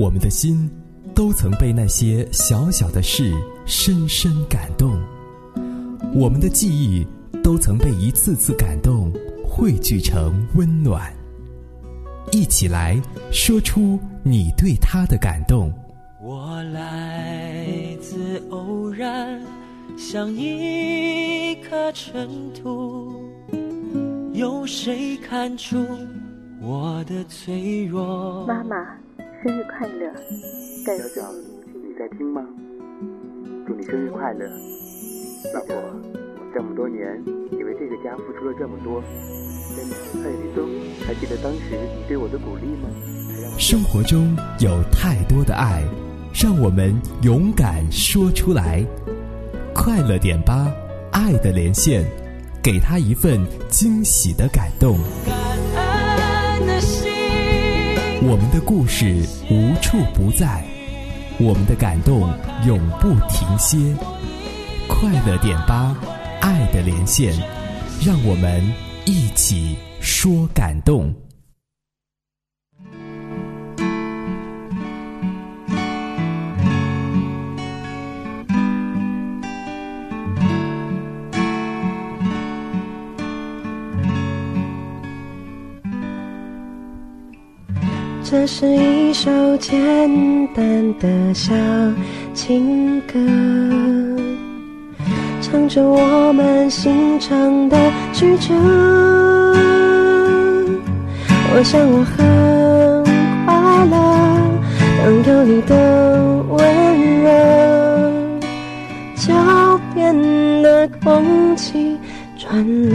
我们的心都曾被那些小小的事深深感动，我们的记忆都曾被一次次感动汇聚成温暖。一起来说出你对他的感动。我来自偶然，像一颗尘土，有谁看出我的脆弱？妈妈。生日快乐，小小，你在听吗？祝你生日快乐，老婆。我这么多年，你为这个家付出了这么多，蔡立东，还记得当时你对我的鼓励吗？生活中有太多的爱，让我们勇敢说出来。快乐点吧，爱的连线，给他一份惊喜的感动。我们的故事无处不在，我们的感动永不停歇。快乐点吧，爱的连线，让我们一起说感动。这是一首简单的小情歌，唱着我们心肠的曲折。我想我很快乐，当有你的温热，脚边的空气转了。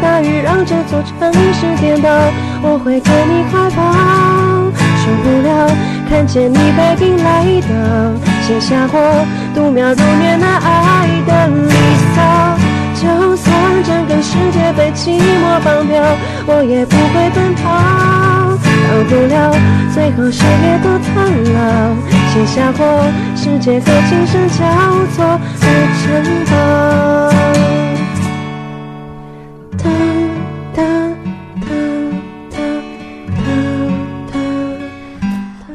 大雨让这座城市颠倒，我会给你怀抱。受不了看见你背影来到，写下我度秒如年那爱的离骚。就算整个世界被寂寞绑票，我也不会奔跑。到不了最后谁也都苍老，写下我世界和琴声交错的城堡。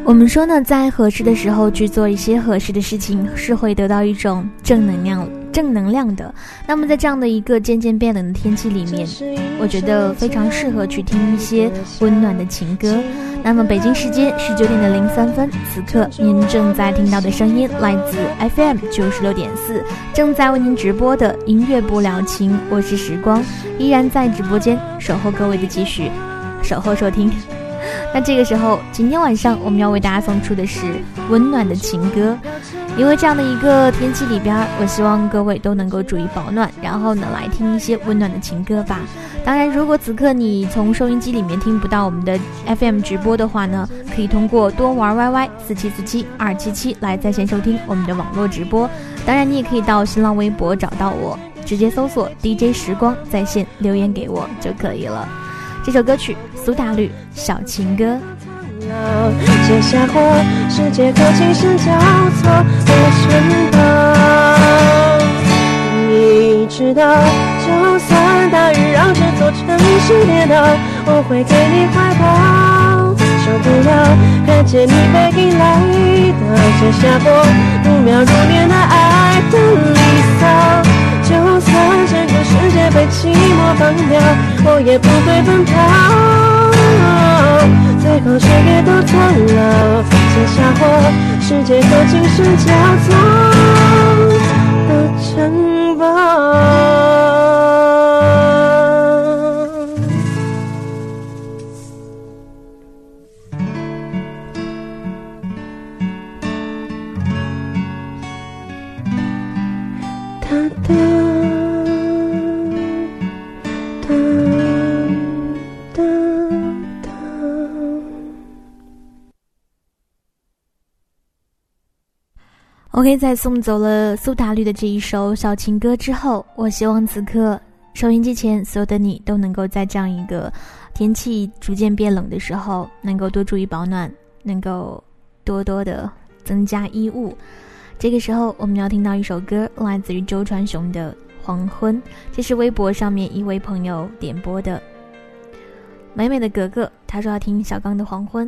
我们说呢，在合适的时候去做一些合适的事情，是会得到一种正能量、正能量的。那么在这样的一个渐渐变冷的天气里面，我觉得非常适合去听一些温暖的情歌。那么北京时间十九点的零三分，此刻您正在听到的声音来自 FM 九十六点四，正在为您直播的音乐不了情，我是时光，依然在直播间守候各位的继续守候收听。那这个时候，今天晚上我们要为大家送出的是温暖的情歌，因为这样的一个天气里边，我希望各位都能够注意保暖，然后呢来听一些温暖的情歌吧。当然，如果此刻你从收音机里面听不到我们的 FM 直播的话呢，可以通过多玩 YY 四七四七二七七来在线收听我们的网络直播。当然，你也可以到新浪微博找到我，直接搜索 DJ 时光在线留言给我就可以了。这首歌曲。苏打绿小情歌。写下过世界和今生交错的城堡。你知道，就算大雨让这座城市跌倒，我会给你怀抱。受不了看见你背影来到，写下过如秒如年的爱的离骚。就算整个世界被寂寞绑票，我也不会奔跑。最后谁也都苍老，写下我世界和精神交错的城堡。OK，在送走了苏打绿的这一首小情歌之后，我希望此刻收音机前所有的你都能够在这样一个天气逐渐变冷的时候，能够多注意保暖，能够多多的增加衣物。这个时候，我们要听到一首歌，来自于周传雄的《黄昏》，这是微博上面一位朋友点播的。美美的格格，他说要听小刚的《黄昏》。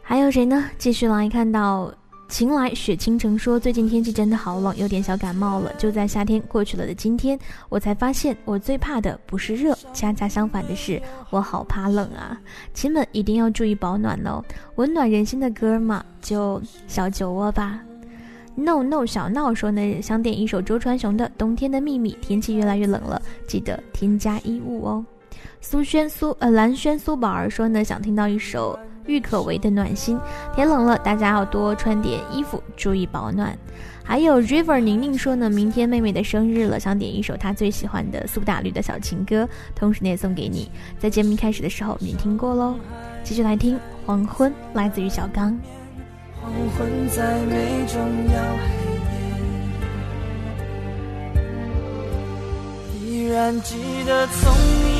还有谁呢？继续来看到。晴来雪倾城说：“最近天气真的好冷，有点小感冒了。就在夏天过去了的今天，我才发现我最怕的不是热，恰恰相反的是，我好怕冷啊！亲们一定要注意保暖哦。温暖人心的歌嘛，就小酒窝吧。No No 小闹说呢，想点一首周传雄的《冬天的秘密》。天气越来越冷了，记得添加衣物哦。苏轩苏呃蓝轩苏宝儿说呢，想听到一首。”郁可唯的暖心，天冷了，大家要多穿点衣服，注意保暖。还有 River 宁宁说呢，明天妹妹的生日了，想点一首她最喜欢的苏打绿的小情歌，同时呢也送给你。在节目开始的时候，你听过喽。继续来听《黄昏》，来自于小刚。黄昏在美中要黑夜，依然记得从你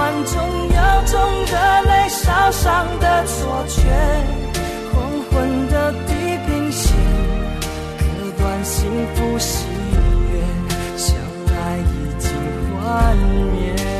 混乱中有种热泪烧伤的错觉。黄昏的地平线，割断幸福喜悦，相爱已经幻灭。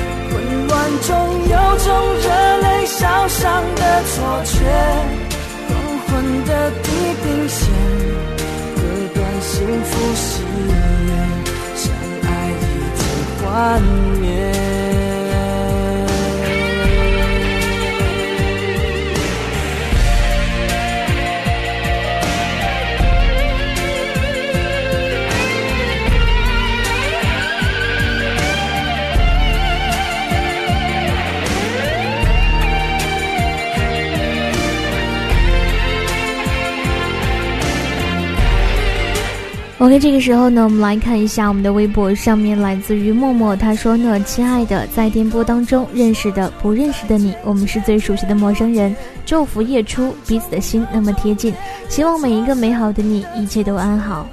中有种热泪烧伤的错觉。黄昏的地平线，割断幸福喜悦。相爱已经幻灭。OK，这个时候呢，我们来看一下我们的微博上面来自于默默，他说呢：“亲爱的，在电波当中认识的、不认识的你，我们是最熟悉的陌生人。祝福夜出，彼此的心那么贴近，希望每一个美好的你，一切都安好。”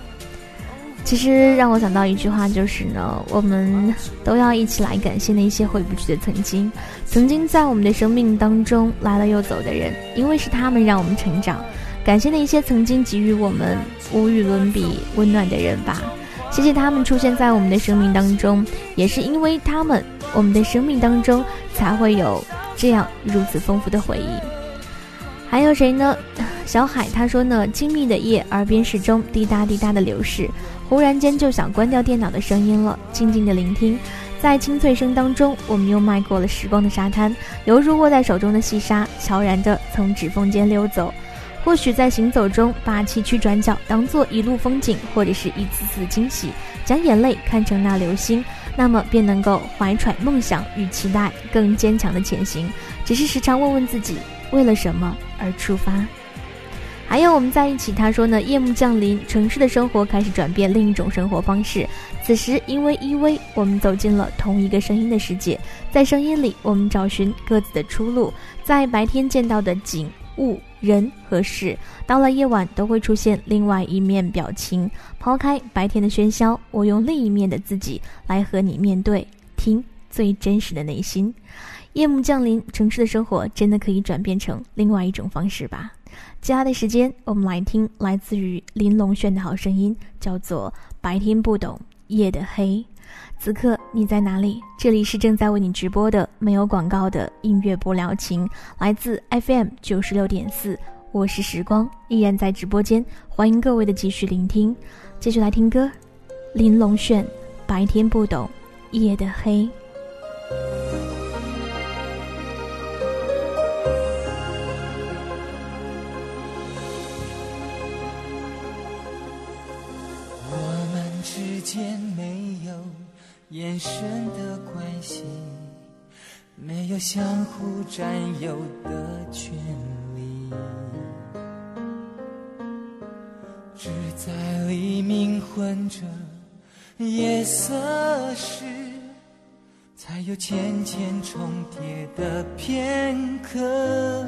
其实让我想到一句话，就是呢，我们都要一起来感谢那些回不去的曾经，曾经在我们的生命当中来了又走的人，因为是他们让我们成长。感谢那些曾经给予我们无与伦比温暖的人吧，谢谢他们出现在我们的生命当中，也是因为他们，我们的生命当中才会有这样如此丰富的回忆。还有谁呢？小海他说呢，静谧的夜，耳边始终滴答滴答的流逝，忽然间就想关掉电脑的声音了，静静的聆听，在清脆声当中，我们又迈过了时光的沙滩，犹如握在手中的细沙，悄然地从指缝间溜走。或许在行走中，把崎岖转角当做一路风景，或者是一次次惊喜，将眼泪看成那流星，那么便能够怀揣梦想与期待，更坚强的前行。只是时常问问自己，为了什么而出发？还有我们在一起，他说呢，夜幕降临，城市的生活开始转变，另一种生活方式。此时因为依偎，我们走进了同一个声音的世界，在声音里，我们找寻各自的出路。在白天见到的景物、人和事，到了夜晚都会出现另外一面表情。抛开白天的喧嚣，我用另一面的自己来和你面对，听最真实的内心。夜幕降临，城市的生活真的可以转变成另外一种方式吧？接下来的时间，我们来听来自于林龙炫的好声音，叫做《白天不懂夜的黑》。此刻你在哪里？这里是正在为你直播的没有广告的音乐不聊情，来自 FM 九十六点四。我是时光，依然在直播间，欢迎各位的继续聆听。继续来听歌，玲珑炫《白天不懂夜的黑》。眼神的关系，没有相互占有的权利，只在黎明混着夜色时，才有浅浅重叠的片刻。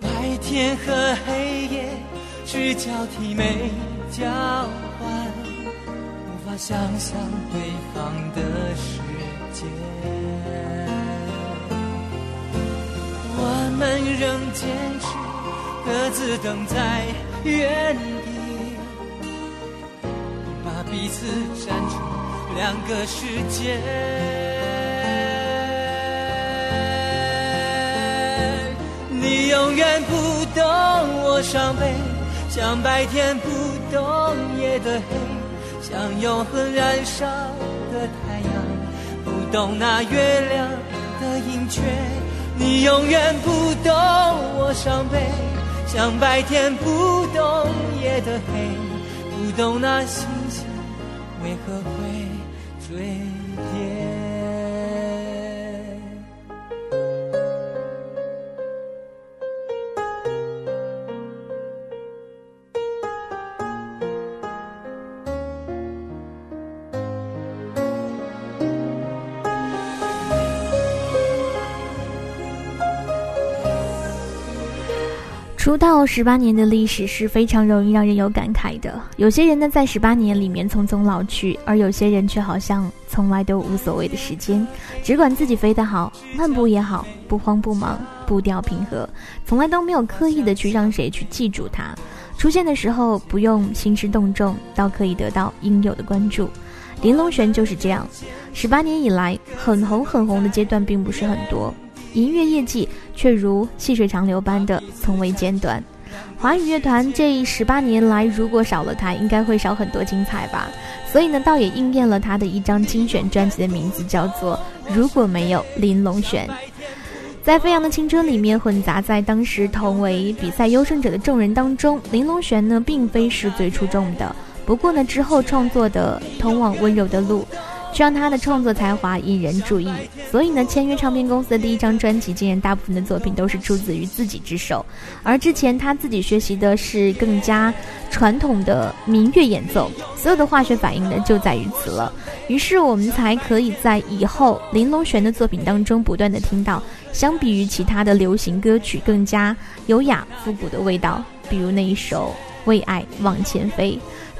白天和黑夜只交替没。交换，想象对方的世界。我们仍坚持各自等在原地，把彼此站成两个世界。你永远不懂我伤悲。像白天不懂夜的黑，像永恒燃烧的太阳，不懂那月亮的盈缺。你永远不懂我伤悲，像白天不懂夜的黑，不懂那星星为何不到十八年的历史是非常容易让人有感慨的。有些人呢，在十八年里面匆匆老去，而有些人却好像从来都无所谓的时间，只管自己飞得好，漫步也好，不慌不忙，步调平和，从来都没有刻意的去让谁去记住他。出现的时候不用兴师动众，倒可以得到应有的关注。林龙璇就是这样，十八年以来很红很红的阶段并不是很多。音乐业绩却如细水长流般的从未间断。华语乐团这十八年来，如果少了他，应该会少很多精彩吧。所以呢，倒也应验了他的一张精选专辑的名字，叫做《如果没有林龙璇》。在飞扬的青春里面，混杂在当时同为比赛优胜者的众人当中，林龙璇呢，并非是最出众的。不过呢，之后创作的《通往温柔的路》。却让他的创作才华引人注意，所以呢，签约唱片公司的第一张专辑，竟然大部分的作品都是出自于自己之手。而之前他自己学习的是更加传统的民乐演奏，所有的化学反应呢就在于此了。于是我们才可以在以后林龙璇的作品当中不断的听到，相比于其他的流行歌曲更加优雅复古的味道，比如那一首《为爱往前飞》。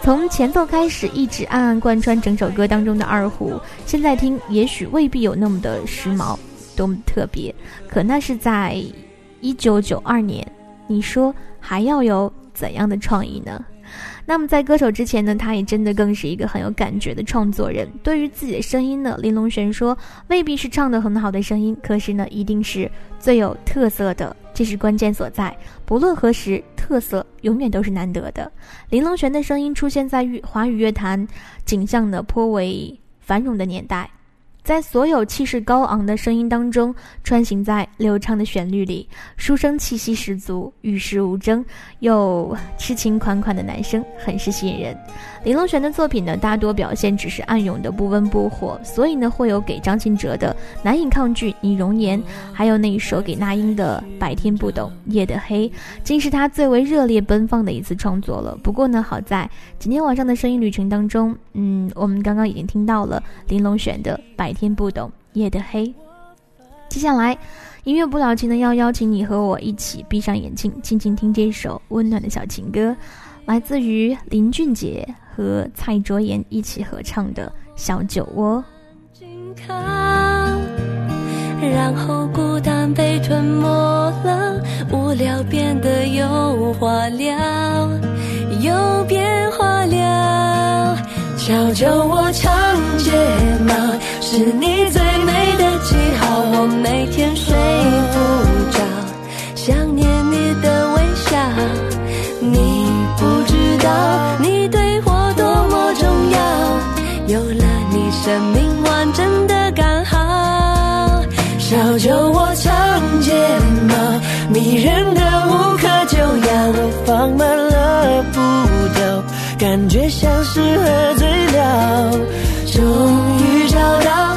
从前奏开始，一直暗暗贯穿整首歌当中的二胡，现在听也许未必有那么的时髦，多么特别。可那是在一九九二年，你说还要有怎样的创意呢？那么在歌手之前呢，他也真的更是一个很有感觉的创作人。对于自己的声音呢，林龙璇说，未必是唱得很好的声音，可是呢，一定是最有特色的。这是关键所在，不论何时，特色永远都是难得的。林龙璇的声音出现在华语乐坛景象呢颇为繁荣的年代，在所有气势高昂的声音当中，穿行在流畅的旋律里，书生气息十足，与世无争，又痴情款款的男生，很是吸引人。林隆璇的作品呢，大多表现只是暗涌的不温不火，所以呢，会有给张信哲的难以抗拒你容颜，还有那一首给那英的白天不懂夜的黑，竟是他最为热烈奔放的一次创作了。不过呢，好在今天晚上的声音旅程当中，嗯，我们刚刚已经听到了林隆璇的白天不懂夜的黑。接下来，音乐不了情呢，要邀请你和我一起闭上眼睛，静静听这首温暖的小情歌，来自于林俊杰。和蔡卓妍一起合唱的《小酒窝》。然后孤单被吞没了，无聊变得有话聊，有变化了。小酒窝长睫毛，是你最美的记号。我每天睡不着，到，你对我多么重要。有了你，生命完整的刚好。小酒窝长睫毛，迷人的无可救药。我放慢了步调，感觉像是喝醉了。终于找到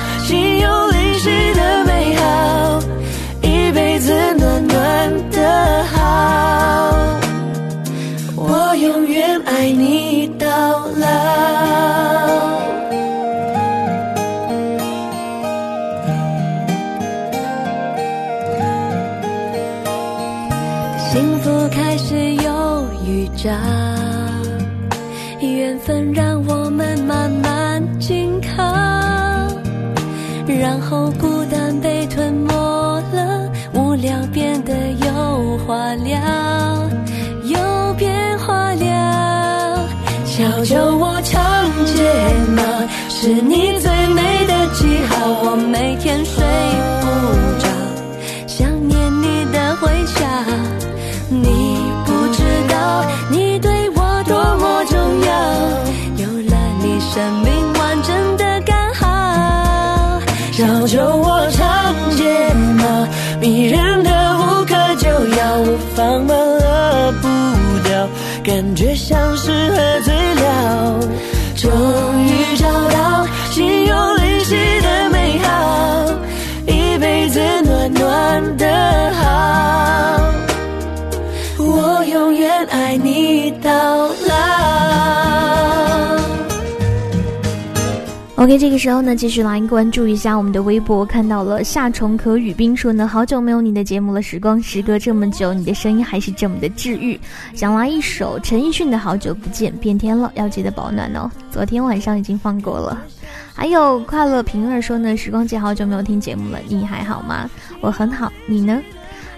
感觉像是喝醉了。终于找到心有灵犀的美好，一辈子暖暖的好。我永远爱你到 OK，这个时候呢，继续来关注一下我们的微博，看到了夏虫可语冰说呢，好久没有你的节目了，时光时隔这么久，你的声音还是这么的治愈，想来一首陈奕迅的好久不见，变天了，要记得保暖哦，昨天晚上已经放过了。还有快乐平儿说呢，时光姐好久没有听节目了，你还好吗？我很好，你呢？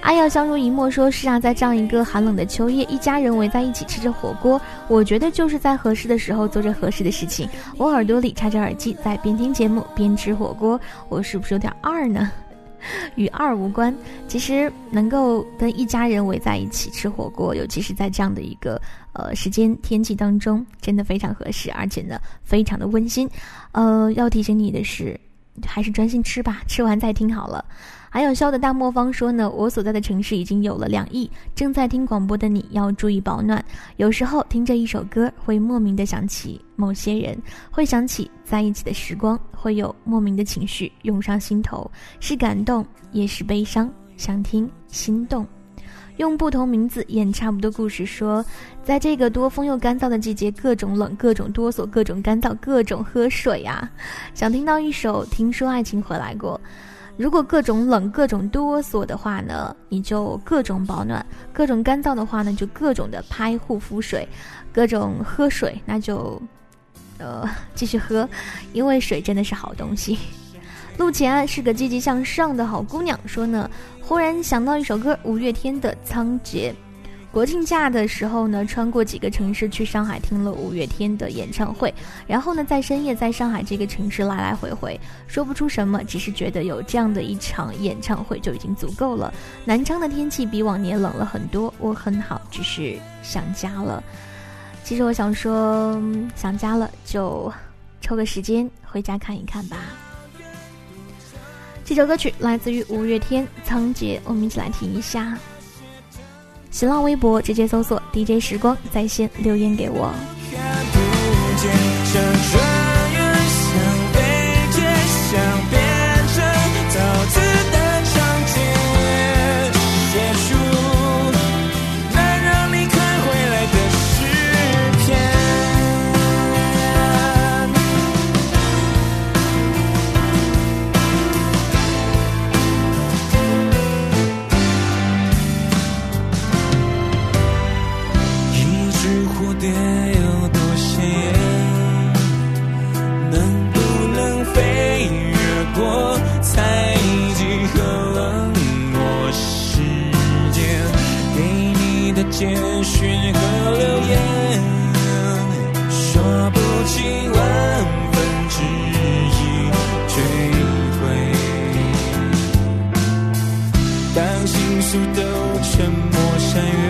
阿耀相濡以沫说：“是啊，在这样一个寒冷的秋夜，一家人围在一起吃着火锅，我觉得就是在合适的时候做着合适的事情。我耳朵里插着耳机，在边听节目边吃火锅，我是不是有点二呢？与二无关。其实能够跟一家人围在一起吃火锅，尤其是在这样的一个呃时间天气当中，真的非常合适，而且呢非常的温馨。呃，要提醒你的是，还是专心吃吧，吃完再听好了。”还有笑的大魔方说呢，我所在的城市已经有了两亿正在听广播的你要注意保暖。有时候听着一首歌，会莫名的想起某些人，会想起在一起的时光，会有莫名的情绪涌上心头，是感动也是悲伤。想听心动，用不同名字演差不多故事。说，在这个多风又干燥的季节，各种冷，各种哆嗦，各种干燥，各种喝水啊！想听到一首《听说爱情回来过》。如果各种冷、各种哆嗦的话呢，你就各种保暖；各种干燥的话呢，就各种的拍护肤水；各种喝水，那就，呃，继续喝，因为水真的是好东西。陆前是个积极向上的好姑娘，说呢，忽然想到一首歌，五月天的《仓颉》。国庆假的时候呢，穿过几个城市去上海听了五月天的演唱会，然后呢，在深夜在上海这个城市来来回回，说不出什么，只是觉得有这样的一场演唱会就已经足够了。南昌的天气比往年冷了很多，我很好，只是想家了。其实我想说，想家了就抽个时间回家看一看吧。这首歌曲来自于五月天《仓颉》，我们一起来听一下。新浪微博直接搜索 DJ 时光在线留言给我。简讯和流言说不清万分之一追悔当星宿都沉默山月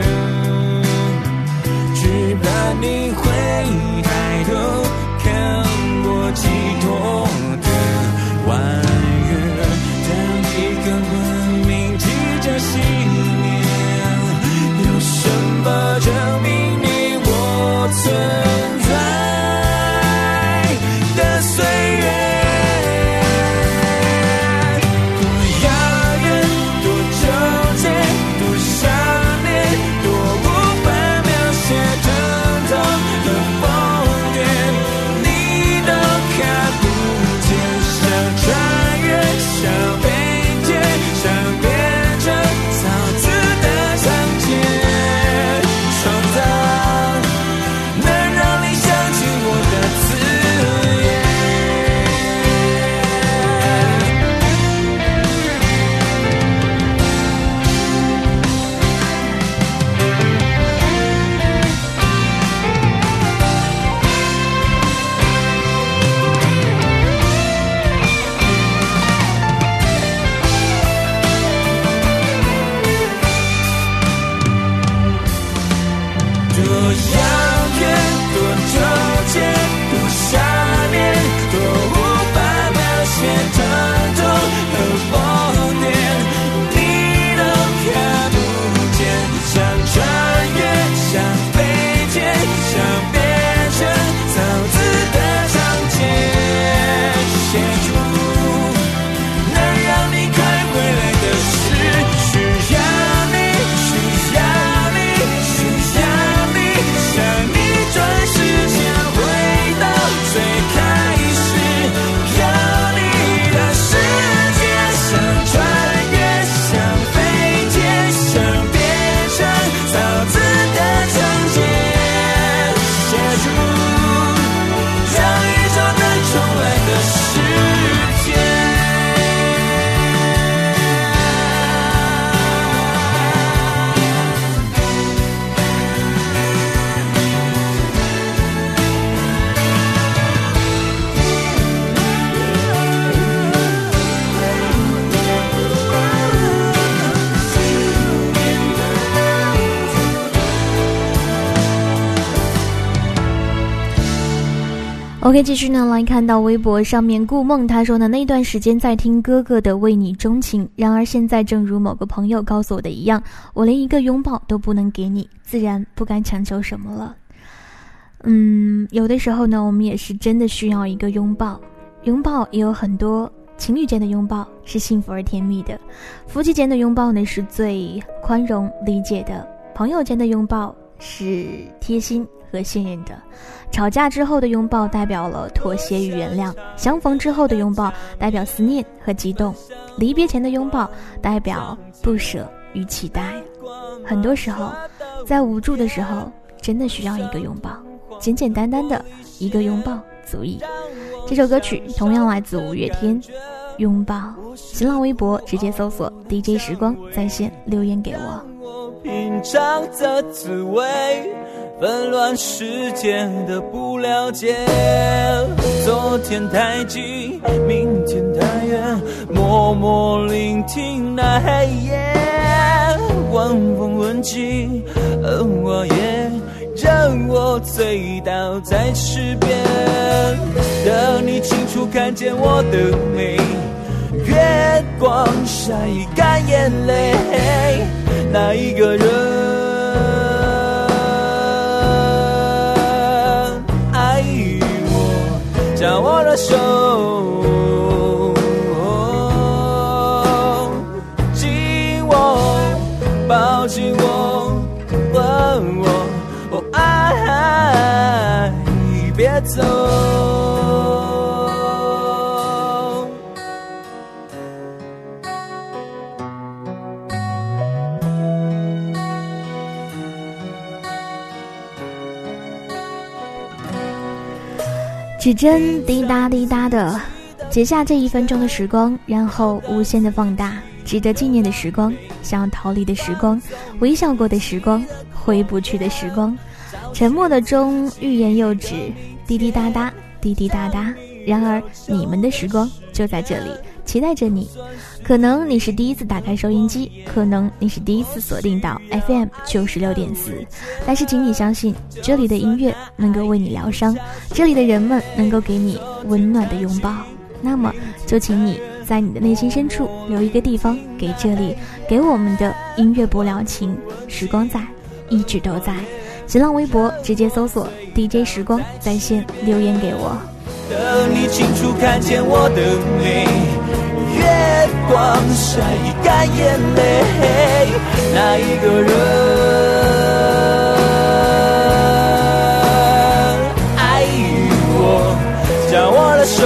OK，继续呢，来看到微博上面顾梦他说呢，那段时间在听哥哥的《为你钟情》，然而现在正如某个朋友告诉我的一样，我连一个拥抱都不能给你，自然不敢强求什么了。嗯，有的时候呢，我们也是真的需要一个拥抱，拥抱也有很多，情侣间的拥抱是幸福而甜蜜的，夫妻间的拥抱呢是最宽容理解的，朋友间的拥抱是贴心。和信任的，吵架之后的拥抱代表了妥协与原谅；相逢之后的拥抱代表思念和激动；离别前的拥抱代表不舍与期待。很多时候，在无助的时候，真的需要一个拥抱，简简单单的一个拥抱足矣。这首歌曲同样来自五月天，《拥抱》。新浪微博直接搜索 DJ 时光在线留言给我。纷乱世间的不了解，昨天太近，明天太远，默默聆听那黑夜，晚风吻尽，而我也让我醉倒在池边，等你清楚看见我的美。月光晒干眼泪，那一个人走。指针滴答滴答的截下这一分钟的时光，然后无限的放大，值得纪念的时光，想要逃离的时光，微笑过的时光，回不去的时光。沉默的钟欲言又止，滴滴答答，滴滴答答。然而你们的时光就在这里，期待着你。可能你是第一次打开收音机，可能你是第一次锁定到 FM 九十六点四，但是请你相信，这里的音乐能够为你疗伤，这里的人们能够给你温暖的拥抱。那么，就请你在你的内心深处留一个地方给这里，给我们的音乐不了情，时光在，一直都在。新浪微博直接搜索 DJ 时光在线留言给我。等你清楚看见我的美，月光晒干眼泪，那一个人爱我，将我的手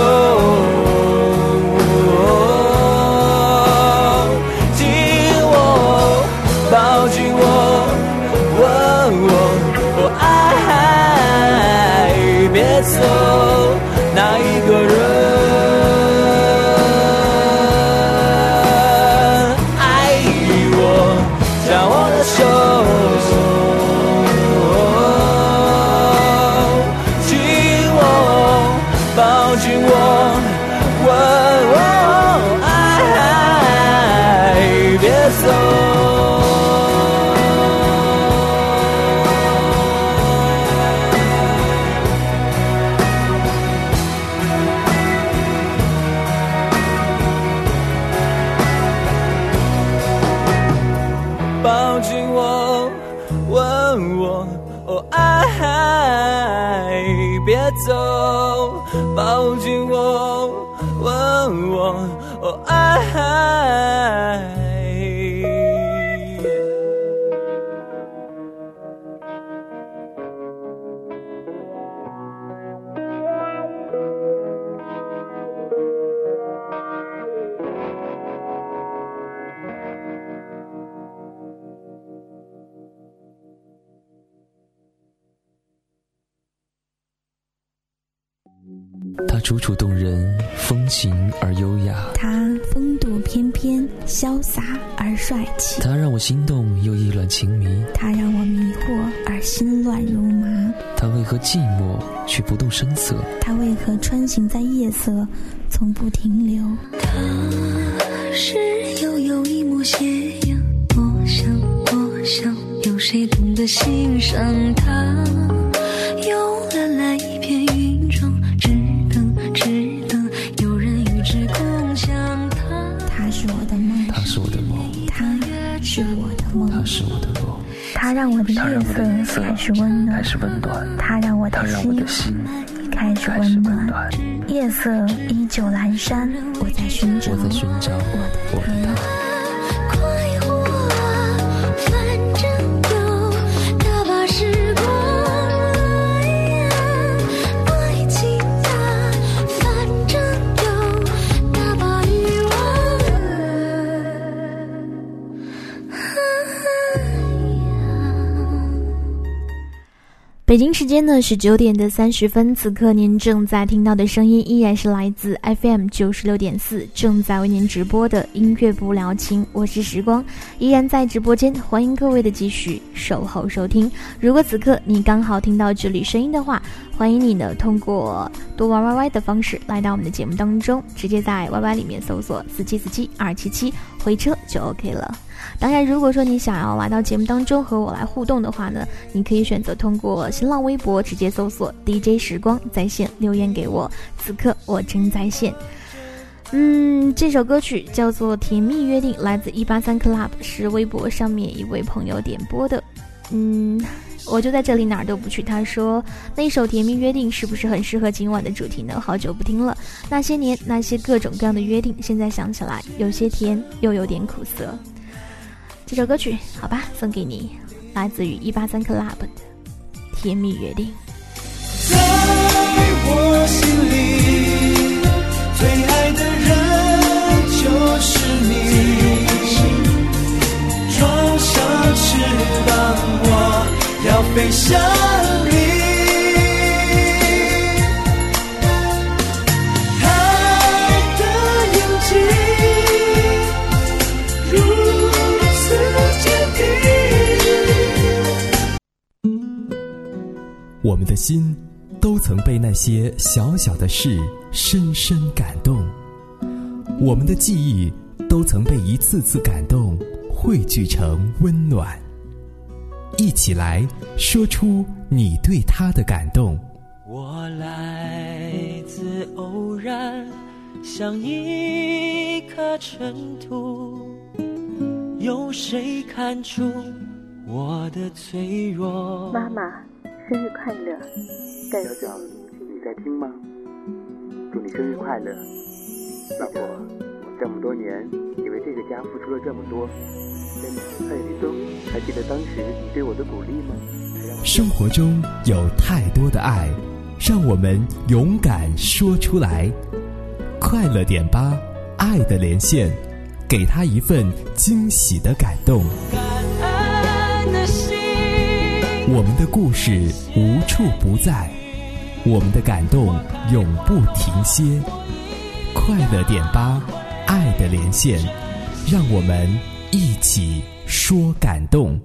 楚楚动人，风情而优雅；他风度翩翩，潇洒而帅气；他让我心动又意乱情迷；他让我迷惑而心乱如麻。他为何寂寞却不动声色？他为何穿行在夜色，从不停留？他是悠悠一抹斜阳，我想，我想，有谁懂得欣赏他？他让我的夜色开始温暖。他让我的心开始温暖。夜色依旧阑珊，我在寻找，我在寻找我的他。北京时间呢是九点的三十分，此刻您正在听到的声音依然是来自 FM 九十六点四，正在为您直播的音乐不聊情，我是时光，依然在直播间，欢迎各位的继续守候收听。如果此刻你刚好听到这里声音的话，欢迎你呢通过多玩 YY 的方式来到我们的节目当中，直接在 YY 里面搜索四七四七二七七回车就 OK 了。当然，如果说你想要来到节目当中和我来互动的话呢，你可以选择通过新浪微博直接搜索 DJ 时光在线留言给我。此刻我正在线。嗯，这首歌曲叫做《甜蜜约定》，来自一八三 club，是微博上面一位朋友点播的。嗯，我就在这里哪儿都不去。他说那首《甜蜜约定》是不是很适合今晚的主题呢？好久不听了，那些年那些各种各样的约定，现在想起来有些甜，又有点苦涩。这首歌曲好吧，送给你，来自于一八三 club 的《甜蜜约定》。在我心里，最爱的人就是你。装上翅膀，我要飞向我们的心都曾被那些小小的事深深感动，我们的记忆都曾被一次次感动汇聚成温暖。一起来说出你对他的感动。我来自偶然，像一颗尘土，有谁看出我的脆弱？妈妈，生日快乐！小小，你在听吗？祝你生日快乐，老婆！我这么多年，你为这个家付出了这么多，真的蔡立东，还记得当时你对我的鼓励吗？生活中有太多的爱，让我们勇敢说出来。快乐点吧，爱的连线，给他一份惊喜的感动。我们的故事无处不在，我们的感动永不停歇。快乐点吧，爱的连线，让我们一起说感动。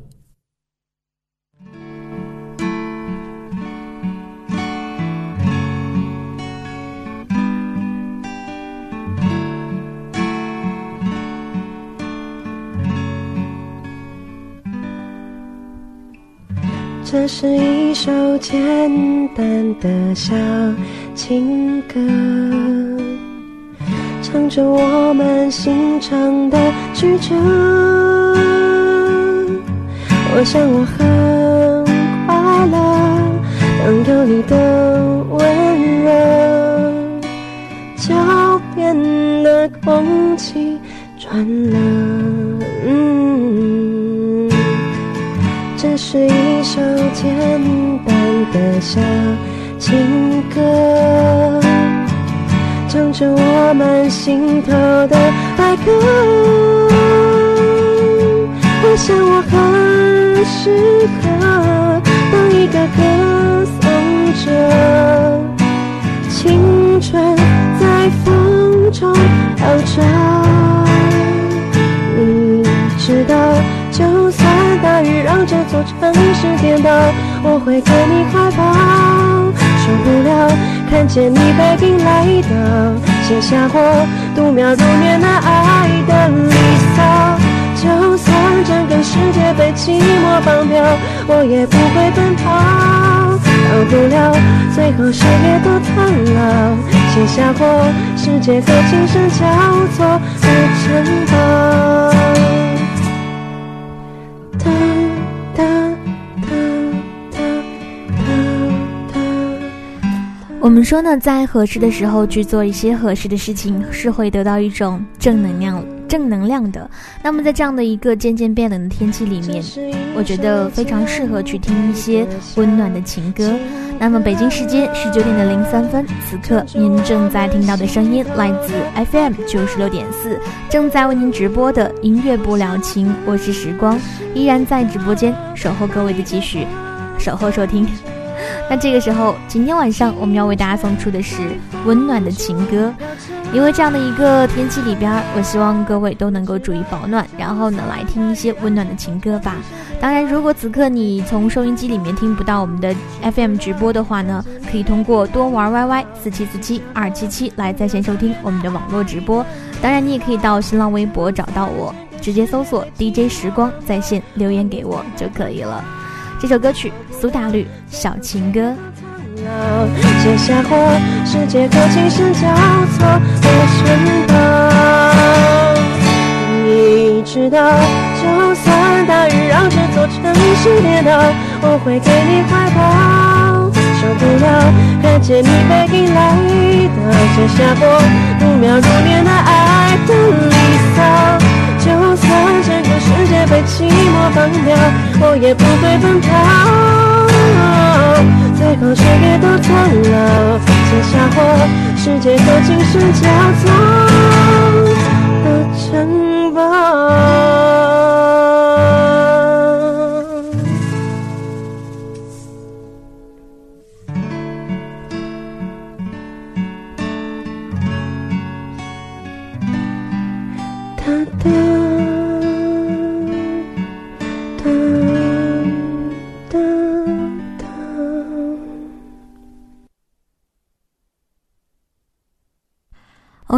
这是一首简单的小情歌，唱着我们心肠的曲折。我想我很快乐，当有你的温热，脚边的空气转了。嗯，这是一一首简单的小情歌，唱着我们心头的白鸽。我想我很适合当一个歌颂者，青春在风中飘着。你知道，就算大雨这座城市颠倒，我会给你怀抱。受不了看见你背影来到，写下我度秒如年那爱的离骚。就算整个世界被寂寞绑票，我也不会奔跑。到不了最后谁也都苍老，写下我世界和琴声交错的城堡。们说呢，在合适的时候去做一些合适的事情，是会得到一种正能量、正能量的。那么在这样的一个渐渐变冷的天气里面，我觉得非常适合去听一些温暖的情歌。那么北京时间十九点的零三分，此刻您正在听到的声音来自 FM 九十六点四，正在为您直播的音乐不了情，我是时光，依然在直播间守候各位的继续守候收听。那这个时候，今天晚上我们要为大家送出的是温暖的情歌，因为这样的一个天气里边，我希望各位都能够注意保暖，然后呢来听一些温暖的情歌吧。当然，如果此刻你从收音机里面听不到我们的 FM 直播的话呢，可以通过多玩 YY 四七四七二七七来在线收听我们的网络直播。当然，你也可以到新浪微博找到我，直接搜索 DJ 时光在线留言给我就可以了。这首歌曲苏打绿《小情歌》。写下或世界各情声交错的旋律。你知道，就算大雨让这座城市跌倒，我会给你怀抱。受不了看见你背影来到，写下过如秒如年的爱的离骚。就算整个世界被寂寞绑掉，我也不会奔跑。最后谁也都苍老，写下或世界和精神交错的城堡。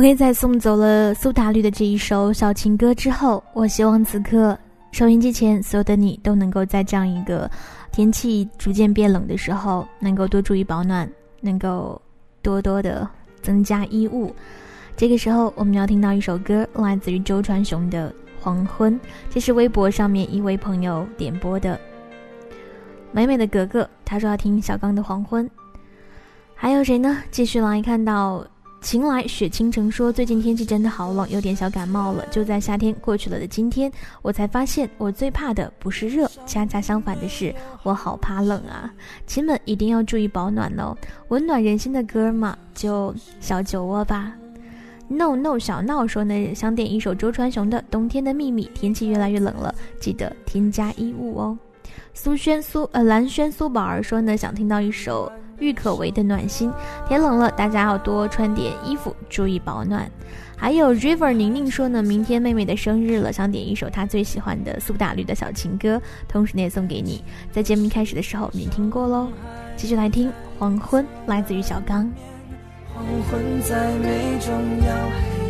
OK，在送走了苏打绿的这一首小情歌之后，我希望此刻收音机前所有的你都能够在这样一个天气逐渐变冷的时候，能够多注意保暖，能够多多的增加衣物。这个时候，我们要听到一首歌，来自于周传雄的《黄昏》，这是微博上面一位朋友点播的。美美的格格，他说要听小刚的《黄昏》。还有谁呢？继续来看到。晴来雪倾城说：“最近天气真的好冷，有点小感冒了。就在夏天过去了的今天，我才发现我最怕的不是热，恰恰相反的是我好怕冷啊！亲们一定要注意保暖哦。温暖人心的歌嘛，就小酒窝吧。No No 小闹说呢，想点一首周传雄的《冬天的秘密》。天气越来越冷了，记得添加衣物哦。苏轩苏呃蓝轩苏宝儿说呢，想听到一首。”郁可唯的暖心，天冷了，大家要多穿点衣服，注意保暖。还有 River 宁宁说呢，明天妹妹的生日了，想点一首她最喜欢的苏打绿的小情歌，同时呢也送给你。在节目一开始的时候，你听过喽。继续来听《黄昏》，来自于小刚。黄昏在美中要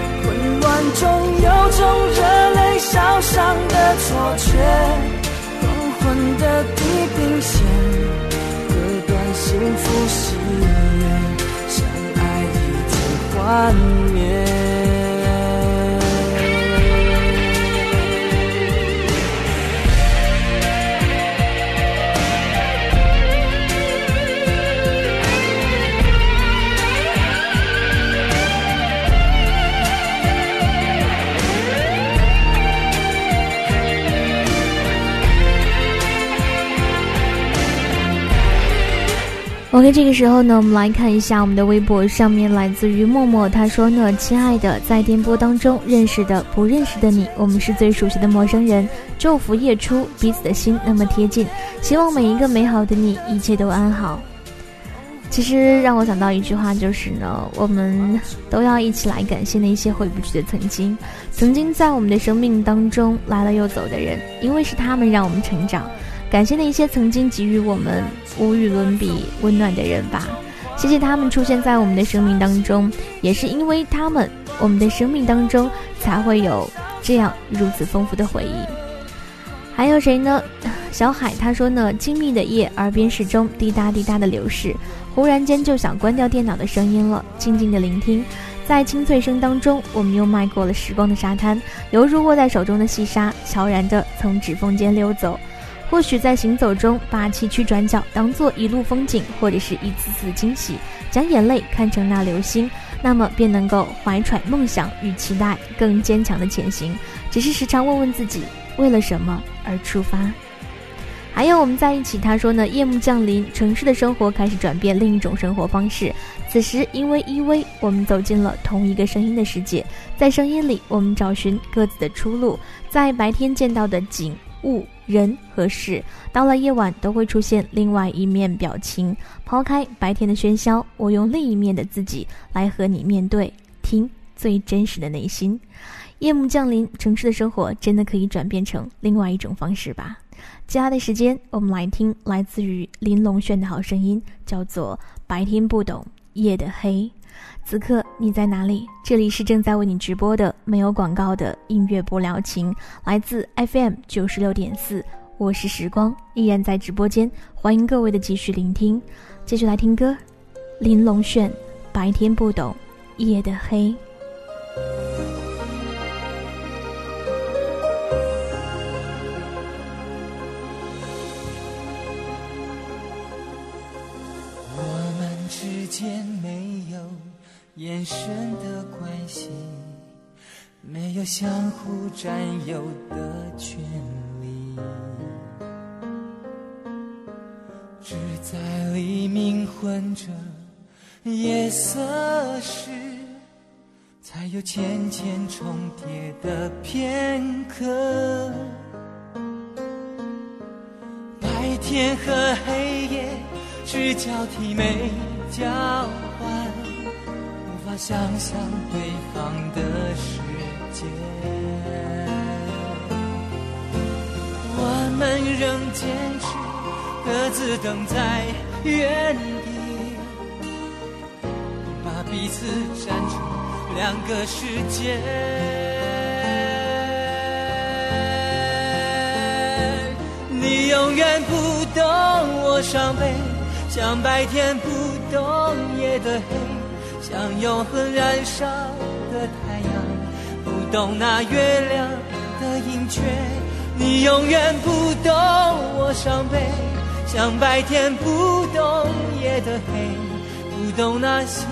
混乱中有种热泪烧伤的错觉。黄昏的地平线，割断幸福喜悦。相爱已经幻灭。OK，这个时候呢，我们来看一下我们的微博上面来自于默默，他说呢：“亲爱的，在电波当中认识的、不认识的你，我们是最熟悉的陌生人。昼伏夜出，彼此的心那么贴近，希望每一个美好的你，一切都安好。”其实让我想到一句话，就是呢，我们都要一起来感谢那些回不去的曾经，曾经在我们的生命当中来了又走的人，因为是他们让我们成长。感谢那些曾经给予我们无与伦比温暖的人吧，谢谢他们出现在我们的生命当中，也是因为他们，我们的生命当中才会有这样如此丰富的回忆。还有谁呢？小海他说呢，静谧的夜，耳边始终滴答滴答的流逝，忽然间就想关掉电脑的声音了，静静的聆听，在清脆声当中，我们又迈过了时光的沙滩，犹如握在手中的细沙，悄然地从指缝间溜走。或许在行走中，把崎岖转角当做一路风景，或者是一次次惊喜，将眼泪看成那流星，那么便能够怀揣梦想与期待，更坚强的前行。只是时常问问自己，为了什么而出发？还有我们在一起，他说呢，夜幕降临，城市的生活开始转变，另一种生活方式。此时因为依偎，我们走进了同一个声音的世界，在声音里，我们找寻各自的出路，在白天见到的景物。人和事，到了夜晚都会出现另外一面表情。抛开白天的喧嚣，我用另一面的自己来和你面对，听最真实的内心。夜幕降临，城市的生活真的可以转变成另外一种方式吧？接下来的时间，我们来听来自于林龙炫的好声音，叫做《白天不懂夜的黑》。此刻你在哪里？这里是正在为你直播的没有广告的音乐不聊情，来自 FM 九十六点四。我是时光，依然在直播间，欢迎各位的继续聆听。继续来听歌，玲珑炫，白天不懂夜的黑。眼神的关系，没有相互占有的权利，只在黎明混着夜色时，才有浅浅重叠的片刻。白天和黑夜只交替，没交想象对方的世界，我们仍坚持各自等在原地，把彼此站成两个世界。你永远不懂我伤悲，像白天不懂夜的黑。像永恒燃烧的太阳，不懂那月亮的盈缺。你永远不懂我伤悲，像白天不懂夜的黑，不懂那心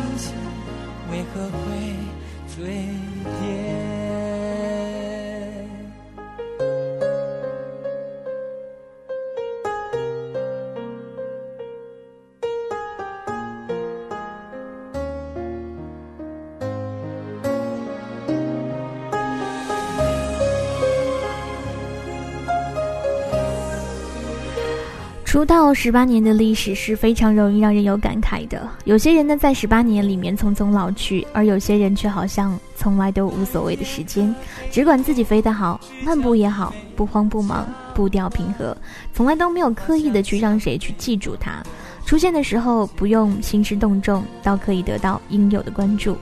出道十八年的历史是非常容易让人有感慨的。有些人呢，在十八年里面匆匆老去，而有些人却好像从来都无所谓的时间，只管自己飞得好，漫步也好，不慌不忙，步调平和，从来都没有刻意的去让谁去记住他。出现的时候不用兴师动众，倒可以得到应有的关注。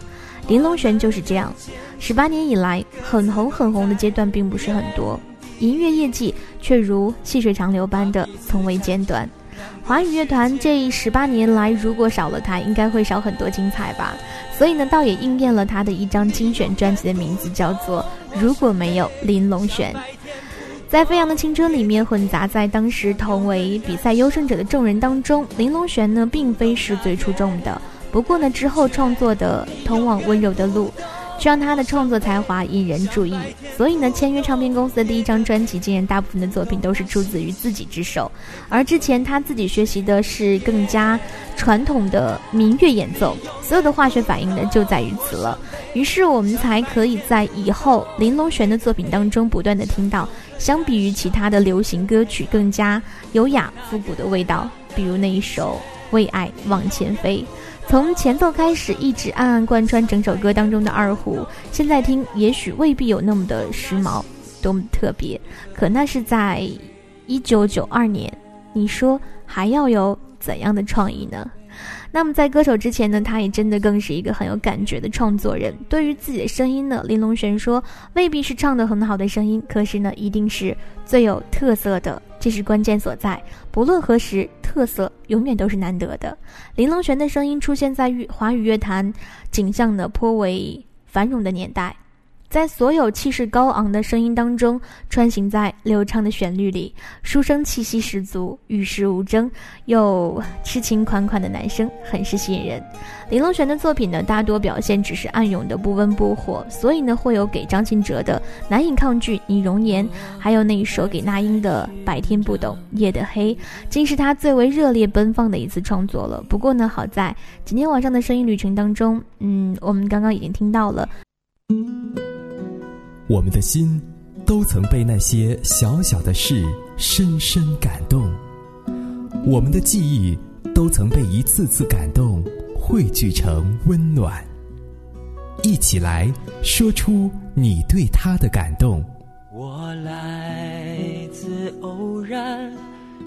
林龙璇就是这样，十八年以来很红很红的阶段并不是很多。音乐业绩却如细水长流般的从未间断。华语乐团这十八年来，如果少了他，应该会少很多精彩吧。所以呢，倒也应验了他的一张精选专辑的名字，叫做《如果没有林龙璇》。在飞扬的青春里面，混杂在当时同为比赛优胜者的众人当中，林龙璇呢，并非是最出众的。不过呢，之后创作的《通往温柔的路》。却让他的创作才华引人注意。所以呢，签约唱片公司的第一张专辑，竟然大部分的作品都是出自于自己之手。而之前他自己学习的是更加传统的民乐演奏，所有的化学反应呢就在于此了。于是我们才可以在以后林隆璇的作品当中不断的听到，相比于其他的流行歌曲更加优雅复古的味道，比如那一首《为爱往前飞》。从前奏开始，一直暗暗贯穿整首歌当中的二胡，现在听也许未必有那么的时髦，多么特别。可那是在一九九二年，你说还要有怎样的创意呢？那么在歌手之前呢，他也真的更是一个很有感觉的创作人。对于自己的声音呢，林隆璇说，未必是唱得很好的声音，可是呢，一定是最有特色的。这是关键所在。不论何时，特色永远都是难得的。林隆璇的声音出现在华语乐坛景象呢颇为繁荣的年代。在所有气势高昂的声音当中，穿行在流畅的旋律里，书生气息十足，与世无争，又痴情款款的男声，很是吸引人。林隆璇的作品呢，大多表现只是暗涌的不温不火，所以呢，会有给张信哲的难以抗拒你容颜，还有那一首给那英的白天不懂夜的黑，竟是他最为热烈奔放的一次创作了。不过呢，好在今天晚上的声音旅程当中，嗯，我们刚刚已经听到了。我们的心都曾被那些小小的事深深感动，我们的记忆都曾被一次次感动汇聚成温暖。一起来说出你对他的感动。我来自偶然，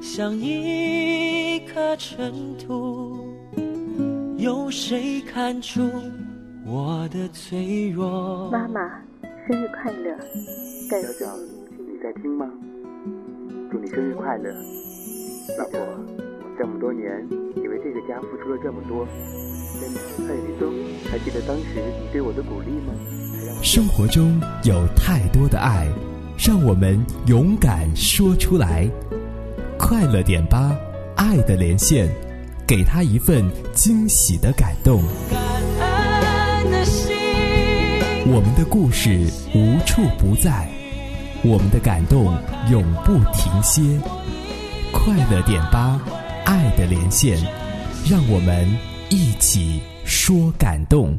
像一颗尘土，有谁看出我的脆弱？妈妈。生日快乐，小小，你在听吗？祝你生日快乐，老婆。这么多年，你为这个家付出了这么多，真的，李松，还记得当时你对我的鼓励吗？生活中有太多的爱，让我们勇敢说出来。快乐点吧，爱的连线，给他一份惊喜的感动。我们的故事无处不在，我们的感动永不停歇。快乐点吧，爱的连线，让我们一起说感动。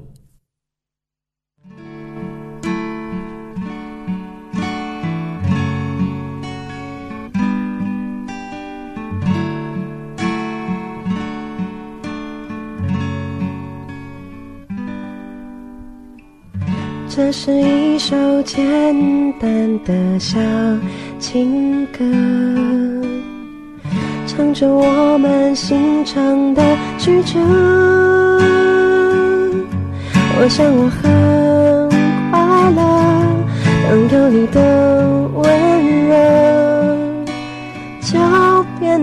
这是一首简单的小情歌，唱着我们心肠的曲折。我想我很快乐，当有你的温热，脚边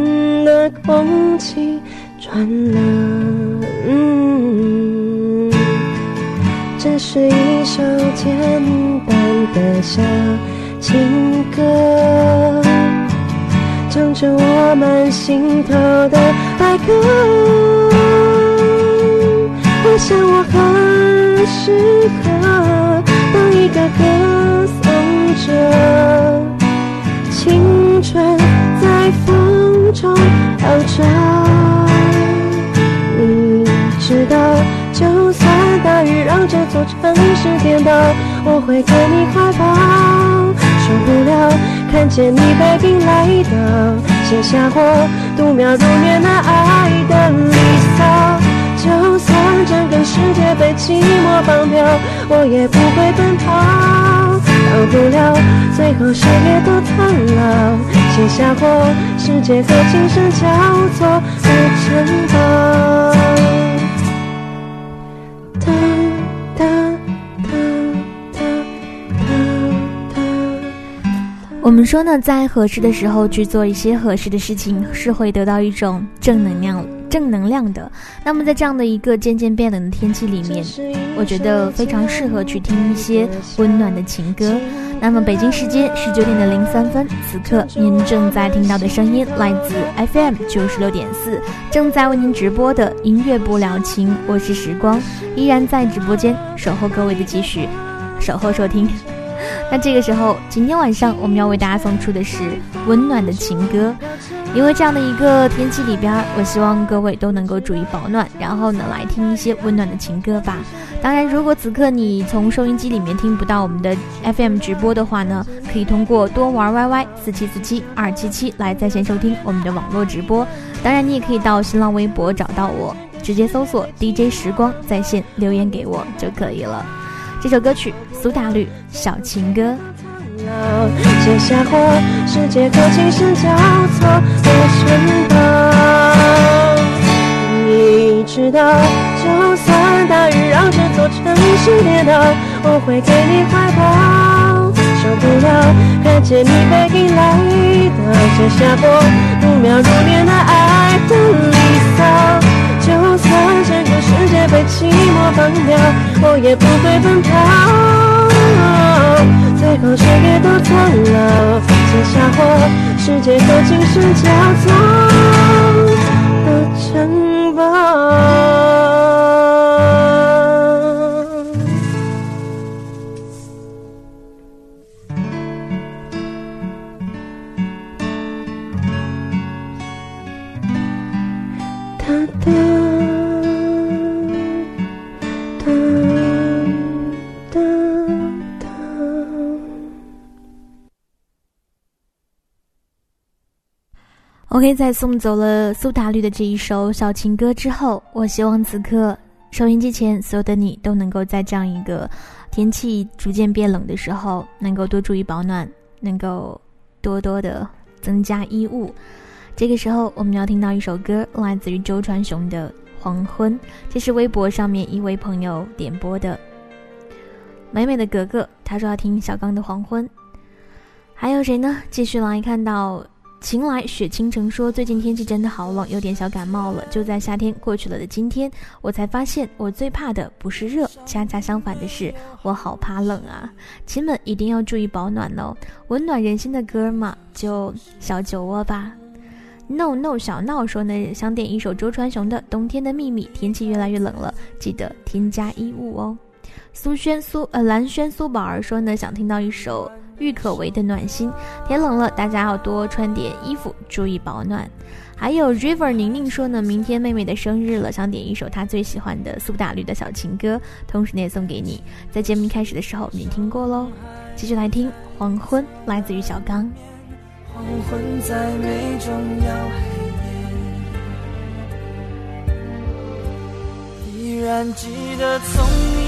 的空气转了。嗯这是一首简单的小情歌，唱着我们心头的爱歌。我想我很适合当一个歌颂者，青春在风中飘着，这座城市颠倒，我会给你怀抱。受不了看见你背影来到，写下我度秒如年那爱的离骚。就算整个世界被寂寞绑票，我也不会奔跑。到不了最后谁也都苍老，写下我世界和琴声交错的城堡。我们说呢，在合适的时候去做一些合适的事情，是会得到一种正能量。正能量的。那么在这样的一个渐渐变冷的天气里面，我觉得非常适合去听一些温暖的情歌。那么北京时间十九点的零三分，此刻您正在听到的声音来自 FM 九十六点四，正在为您直播的音乐不了情，我是时光，依然在直播间守候各位的继续守候收听。那这个时候，今天晚上我们要为大家送出的是温暖的情歌，因为这样的一个天气里边，我希望各位都能够注意保暖，然后呢来听一些温暖的情歌吧。当然，如果此刻你从收音机里面听不到我们的 FM 直播的话呢，可以通过多玩 YY 四七四七二七七来在线收听我们的网络直播。当然，你也可以到新浪微博找到我，直接搜索 DJ 时光在线留言给我就可以了。这首歌曲苏打绿《小情歌》。写下或世界和情声交错的城堡。你知道，就算大雨让这座城市跌倒，我会给你怀抱。受不了看见你背影来到写下坡，度秒如年的爱的离骚。就算整个世界被寂寞绑掉，我也不会奔跑。最后谁也都苍老，放下火世界和精神交错的城堡。OK，在送走了苏打绿的这一首小情歌之后，我希望此刻收音机前所有的你都能够在这样一个天气逐渐变冷的时候，能够多注意保暖，能够多多的增加衣物。这个时候，我们要听到一首歌，来自于周传雄的《黄昏》，这是微博上面一位朋友点播的。美美的格格，他说要听小刚的《黄昏》。还有谁呢？继续来看到。晴来雪倾城说：“最近天气真的好冷，有点小感冒了。就在夏天过去了的今天，我才发现我最怕的不是热，恰恰相反的是，我好怕冷啊！亲们一定要注意保暖哦。温暖人心的歌嘛，就小酒窝吧。No No 小闹说呢，想点一首周传雄的《冬天的秘密》。天气越来越冷了，记得添加衣物哦。苏轩苏呃蓝轩苏宝儿说呢，想听到一首。”郁可唯的暖心，天冷了，大家要多穿点衣服，注意保暖。还有 River 宁宁说呢，明天妹妹的生日了，想点一首她最喜欢的苏打绿的小情歌，同时呢也送给你。在节目一开始的时候，你听过喽。继续来听《黄昏》，来自于小刚。黄昏在美中要黑夜，依然记得从你。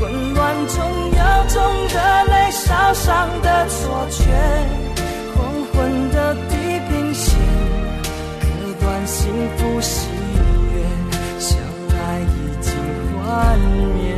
混乱中有种热泪烧伤的错觉，黄昏的地平线，割断幸福喜悦，相爱已经幻灭。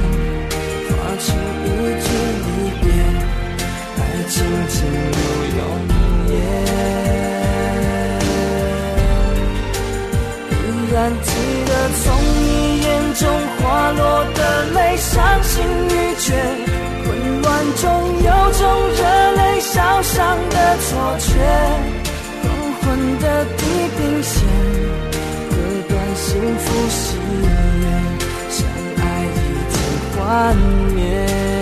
仅仅有永远依然记得从你眼中滑落的泪伤心欲绝混乱中有种热泪烧伤的错觉黄昏的地平线割断幸福喜悦相爱已经幻灭。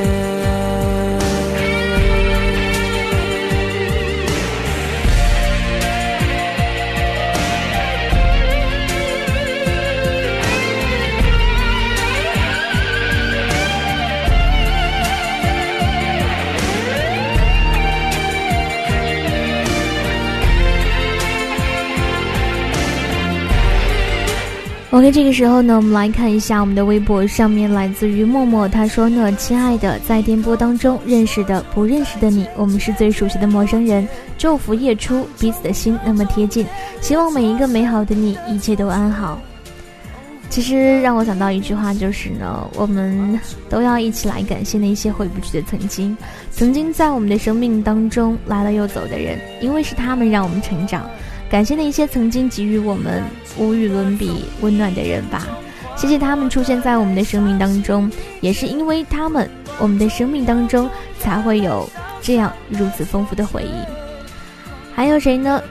OK，这个时候呢，我们来看一下我们的微博上面来自于默默，他说呢：“亲爱的，在电波当中认识的、不认识的你，我们是最熟悉的陌生人。昼伏夜出，彼此的心那么贴近，希望每一个美好的你，一切都安好。”其实让我想到一句话，就是呢，我们都要一起来感谢那些回不去的曾经，曾经在我们的生命当中来了又走的人，因为是他们让我们成长。感谢那些曾经给予我们无与伦比温暖的人吧，谢谢他们出现在我们的生命当中，也是因为他们，我们的生命当中才会有这样如此丰富的回忆。还有谁呢？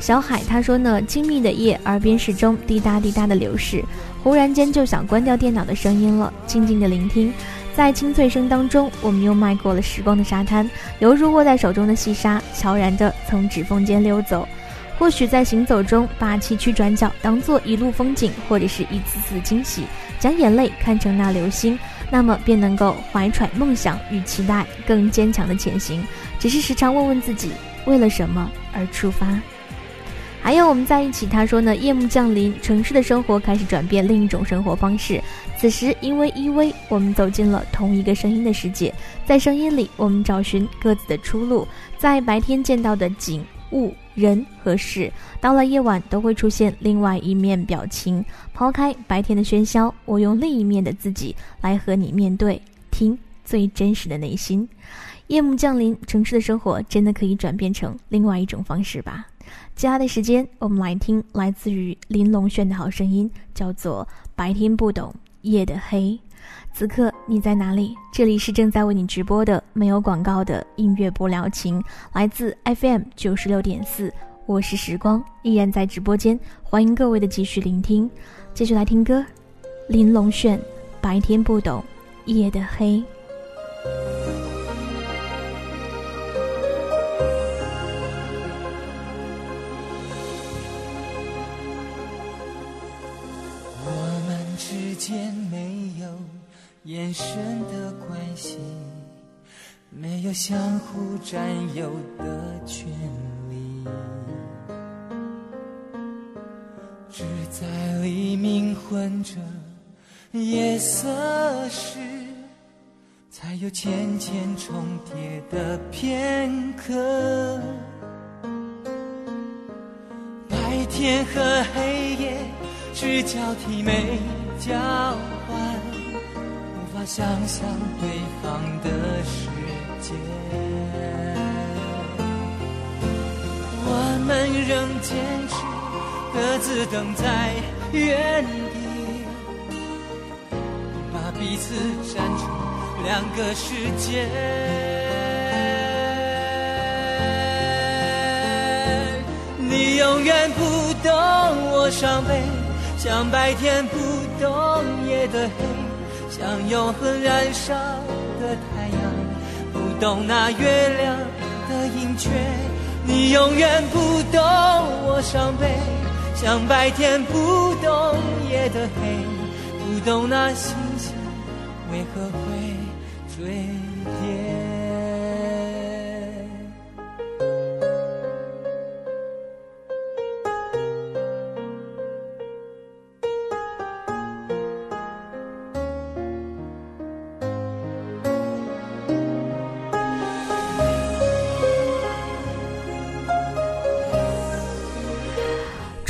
小海他说呢，静谧的夜，耳边始终滴答滴答的流逝，忽然间就想关掉电脑的声音了，静静的聆听，在清脆声当中，我们又迈过了时光的沙滩，犹如握在手中的细沙，悄然地从指缝间溜走。或许在行走中，把崎岖转角当做一路风景，或者是一次次惊喜，将眼泪看成那流星，那么便能够怀揣梦想与期待，更坚强的前行。只是时常问问自己，为了什么而出发？还有我们在一起，他说呢，夜幕降临，城市的生活开始转变，另一种生活方式。此时因为依偎，我们走进了同一个声音的世界，在声音里，我们找寻各自的出路，在白天见到的景。物、人和事，到了夜晚都会出现另外一面表情。抛开白天的喧嚣，我用另一面的自己来和你面对，听最真实的内心。夜幕降临，城市的生活真的可以转变成另外一种方式吧？接下来的时间，我们来听来自于林龙炫的好声音，叫做《白天不懂夜的黑》。此刻你在哪里？这里是正在为你直播的没有广告的音乐不聊情，来自 FM 九十六点四。我是时光，依然在直播间，欢迎各位的继续聆听。继续来听歌，玲珑炫，《白天不懂夜的黑》。眼神的关系，没有相互占有的权利，只在黎明混着夜色时，才有浅浅重叠的片刻。白天和黑夜只交替，没交换。想象对方的世界，我们仍坚持各自等在原地，把彼此站成两个世界。你永远不懂我伤悲，像白天不懂夜的黑。像永恒燃烧的太阳，不懂那月亮的盈缺。你永远不懂我伤悲，像白天不懂夜的黑，不懂那星星为何会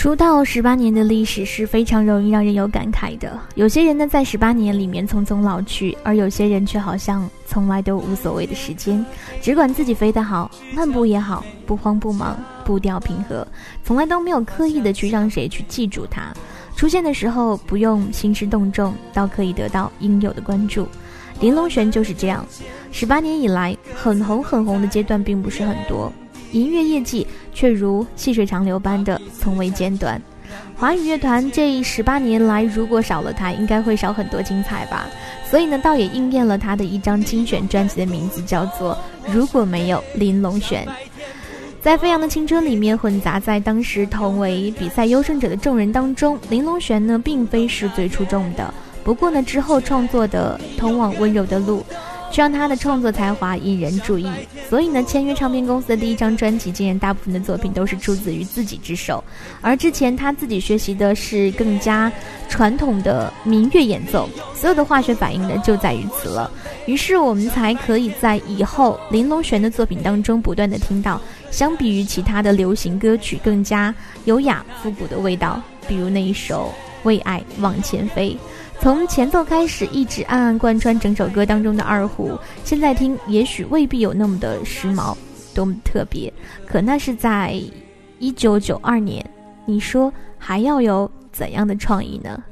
出道十八年的历史是非常容易让人有感慨的。有些人呢，在十八年里面匆匆老去，而有些人却好像从来都无所谓的时间，只管自己飞得好，漫步也好，不慌不忙，步调平和，从来都没有刻意的去让谁去记住他。出现的时候不用兴师动众，倒可以得到应有的关注。林龙璇就是这样，十八年以来很红很红的阶段并不是很多。音乐业绩却如细水长流般的从未间断。华语乐团这十八年来，如果少了他，应该会少很多精彩吧。所以呢，倒也应验了他的一张精选专辑的名字，叫做《如果没有林隆璇》。在飞扬的青春里面，混杂在当时同为比赛优胜者的众人当中，林隆璇呢，并非是最出众的。不过呢，之后创作的《通往温柔的路》。却让他的创作才华引人注意，所以呢，签约唱片公司的第一张专辑，竟然大部分的作品都是出自于自己之手。而之前他自己学习的是更加传统的民乐演奏，所有的化学反应呢就在于此了。于是我们才可以在以后林隆璇的作品当中不断的听到，相比于其他的流行歌曲更加优雅复古的味道，比如那一首《为爱往前飞》。从前奏开始，一直暗暗贯穿整首歌当中的二胡，现在听也许未必有那么的时髦，多么特别。可那是在一九九二年，你说还要有怎样的创意呢？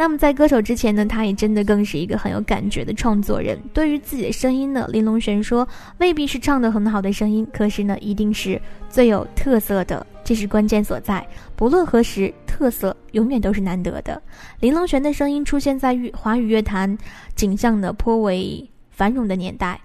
那么在歌手之前呢，他也真的更是一个很有感觉的创作人。对于自己的声音呢，林隆璇说，未必是唱得很好的声音，可是呢，一定是最有特色的，这是关键所在。不论何时，特色永远都是难得的。林隆璇的声音出现在华语乐坛景象呢颇为繁荣的年代。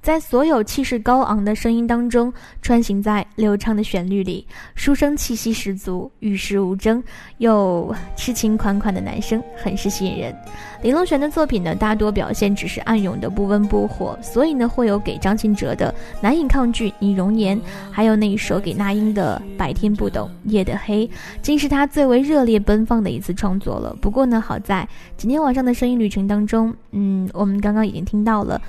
在所有气势高昂的声音当中，穿行在流畅的旋律里，书生气息十足，与世无争，又痴情款款的男生，很是吸引人。林隆璇的作品呢，大多表现只是暗涌的不温不火，所以呢，会有给张信哲的难以抗拒你容颜，还有那一首给那英的白天不懂夜的黑，竟是他最为热烈奔放的一次创作了。不过呢，好在今天晚上的声音旅程当中，嗯，我们刚刚已经听到了